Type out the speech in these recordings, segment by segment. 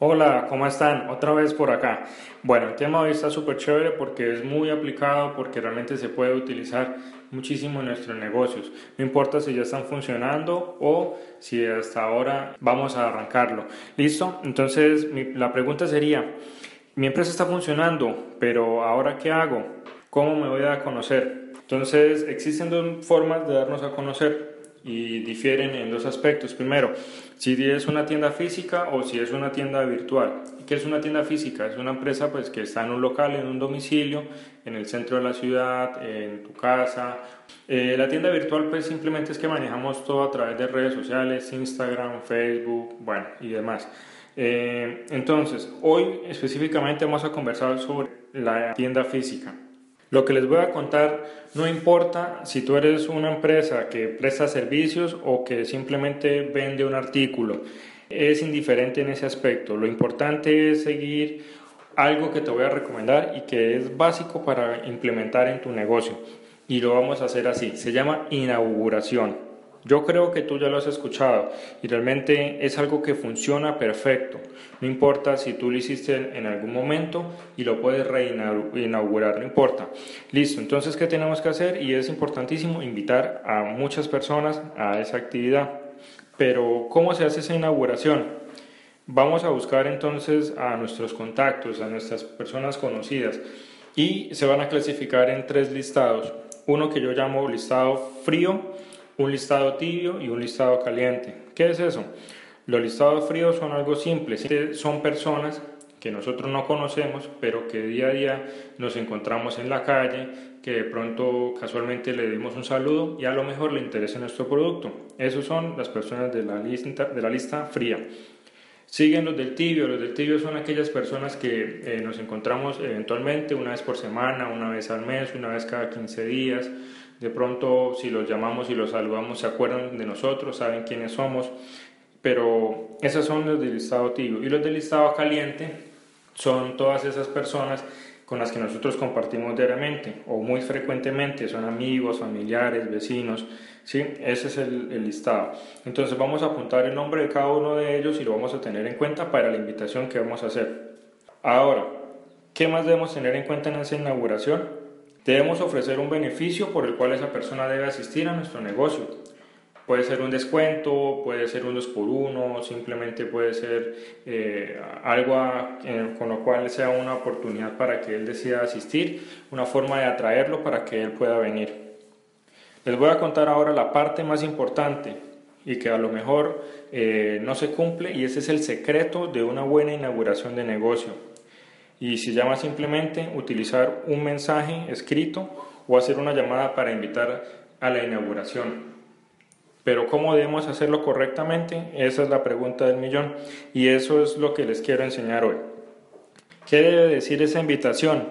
Hola, ¿cómo están? Otra vez por acá. Bueno, el tema hoy está súper chévere porque es muy aplicado, porque realmente se puede utilizar muchísimo en nuestros negocios. No importa si ya están funcionando o si hasta ahora vamos a arrancarlo. ¿Listo? Entonces, la pregunta sería, mi empresa está funcionando, pero ahora ¿qué hago? ¿Cómo me voy a conocer? Entonces, existen dos formas de darnos a conocer y difieren en dos aspectos. Primero, si es una tienda física o si es una tienda virtual. ¿Qué es una tienda física? Es una empresa pues, que está en un local, en un domicilio, en el centro de la ciudad, en tu casa. Eh, la tienda virtual pues simplemente es que manejamos todo a través de redes sociales, Instagram, Facebook, bueno, y demás. Eh, entonces, hoy específicamente vamos a conversar sobre la tienda física. Lo que les voy a contar no importa si tú eres una empresa que presta servicios o que simplemente vende un artículo. Es indiferente en ese aspecto. Lo importante es seguir algo que te voy a recomendar y que es básico para implementar en tu negocio. Y lo vamos a hacer así. Se llama inauguración. Yo creo que tú ya lo has escuchado y realmente es algo que funciona perfecto. No importa si tú lo hiciste en algún momento y lo puedes reinaugurar, no importa. Listo, entonces, ¿qué tenemos que hacer? Y es importantísimo invitar a muchas personas a esa actividad. Pero, ¿cómo se hace esa inauguración? Vamos a buscar entonces a nuestros contactos, a nuestras personas conocidas y se van a clasificar en tres listados. Uno que yo llamo listado frío, un listado tibio y un listado caliente. ¿Qué es eso? Los listados fríos son algo simple, son personas que nosotros no conocemos, pero que día a día nos encontramos en la calle, que de pronto casualmente le dimos un saludo y a lo mejor le interesa nuestro producto. Esos son las personas de la lista, de la lista fría. Siguen los del tibio. Los del tibio son aquellas personas que eh, nos encontramos eventualmente una vez por semana, una vez al mes, una vez cada 15 días de pronto, si los llamamos y los saludamos, se acuerdan de nosotros, saben quiénes somos. Pero esos son los del listado tibio. Y los del listado caliente son todas esas personas con las que nosotros compartimos diariamente o muy frecuentemente, son amigos, familiares, vecinos, ¿sí? Ese es el, el, listado. Entonces vamos a apuntar el nombre de cada uno de ellos y lo vamos a tener en cuenta para la invitación que vamos a hacer. Ahora, ¿qué más debemos tener en cuenta en esa inauguración? Debemos ofrecer un beneficio por el cual esa persona debe asistir a nuestro negocio. Puede ser un descuento, puede ser un dos por uno, simplemente puede ser eh, algo con lo cual sea una oportunidad para que él decida asistir, una forma de atraerlo para que él pueda venir. Les voy a contar ahora la parte más importante y que a lo mejor eh, no se cumple y ese es el secreto de una buena inauguración de negocio y se llama simplemente utilizar un mensaje escrito o hacer una llamada para invitar a la inauguración. Pero ¿cómo debemos hacerlo correctamente? Esa es la pregunta del millón y eso es lo que les quiero enseñar hoy. ¿Qué debe decir esa invitación?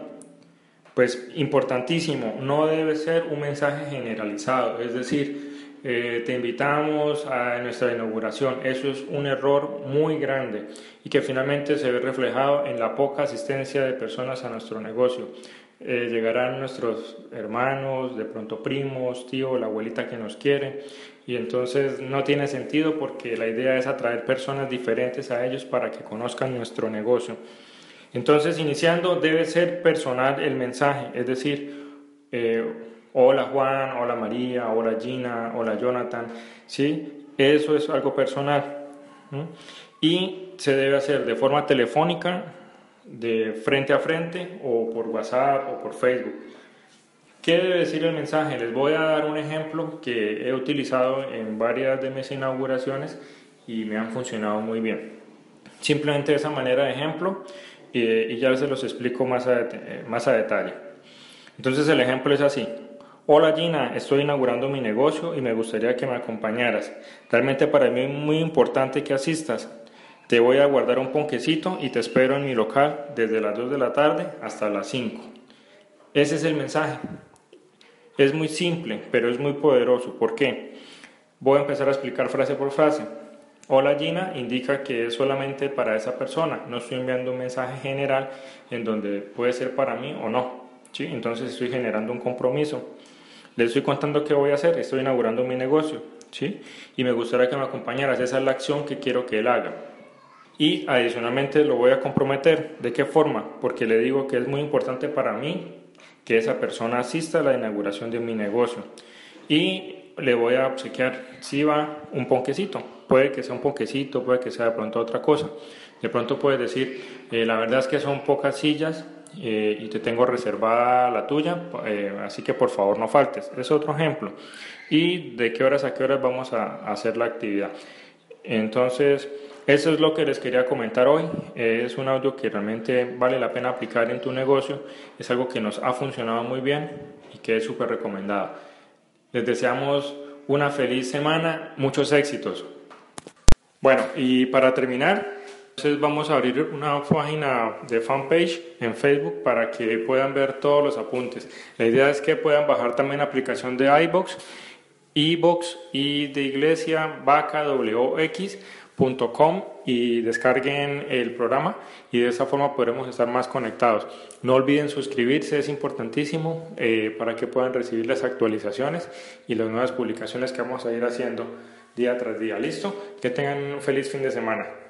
Pues importantísimo, no debe ser un mensaje generalizado, es decir, eh, te invitamos a nuestra inauguración. Eso es un error muy grande y que finalmente se ve reflejado en la poca asistencia de personas a nuestro negocio. Eh, llegarán nuestros hermanos, de pronto primos, tío, la abuelita que nos quiere y entonces no tiene sentido porque la idea es atraer personas diferentes a ellos para que conozcan nuestro negocio. Entonces, iniciando, debe ser personal el mensaje, es decir, eh, hola Juan, hola María, hola Gina, hola Jonathan, ¿sí? Eso es algo personal. Y se debe hacer de forma telefónica, de frente a frente, o por WhatsApp o por Facebook. ¿Qué debe decir el mensaje? Les voy a dar un ejemplo que he utilizado en varias de mis inauguraciones y me han funcionado muy bien. Simplemente de esa manera de ejemplo eh, y ya se los explico más a, más a detalle. Entonces el ejemplo es así. Hola Gina, estoy inaugurando mi negocio y me gustaría que me acompañaras. Realmente para mí es muy importante que asistas. Te voy a guardar un ponquecito y te espero en mi local desde las 2 de la tarde hasta las 5. Ese es el mensaje. Es muy simple, pero es muy poderoso. ¿Por qué? Voy a empezar a explicar frase por frase. Hola Gina indica que es solamente para esa persona. No estoy enviando un mensaje general en donde puede ser para mí o no. ¿sí? Entonces estoy generando un compromiso. Le estoy contando qué voy a hacer. Estoy inaugurando mi negocio. ¿sí? Y me gustaría que me acompañaras. Esa es la acción que quiero que él haga. Y adicionalmente lo voy a comprometer. ¿De qué forma? Porque le digo que es muy importante para mí que esa persona asista a la inauguración de mi negocio. Y le voy a obsequiar, si va, un ponquecito. Puede que sea un ponquecito, puede que sea de pronto otra cosa. De pronto puedes decir, eh, la verdad es que son pocas sillas eh, y te tengo reservada la tuya, eh, así que por favor no faltes. Es otro ejemplo. Y de qué horas a qué horas vamos a hacer la actividad. Entonces, eso es lo que les quería comentar hoy. Es un audio que realmente vale la pena aplicar en tu negocio. Es algo que nos ha funcionado muy bien y que es súper recomendado. Les deseamos una feliz semana, muchos éxitos. Bueno, y para terminar, entonces vamos a abrir una página de fanpage en Facebook para que puedan ver todos los apuntes. La idea es que puedan bajar también la aplicación de iBox, iBox y de Iglesia Vaca y descarguen el programa y de esa forma podremos estar más conectados. No olviden suscribirse, es importantísimo eh, para que puedan recibir las actualizaciones y las nuevas publicaciones que vamos a ir haciendo día tras día. ¿Listo? Que tengan un feliz fin de semana.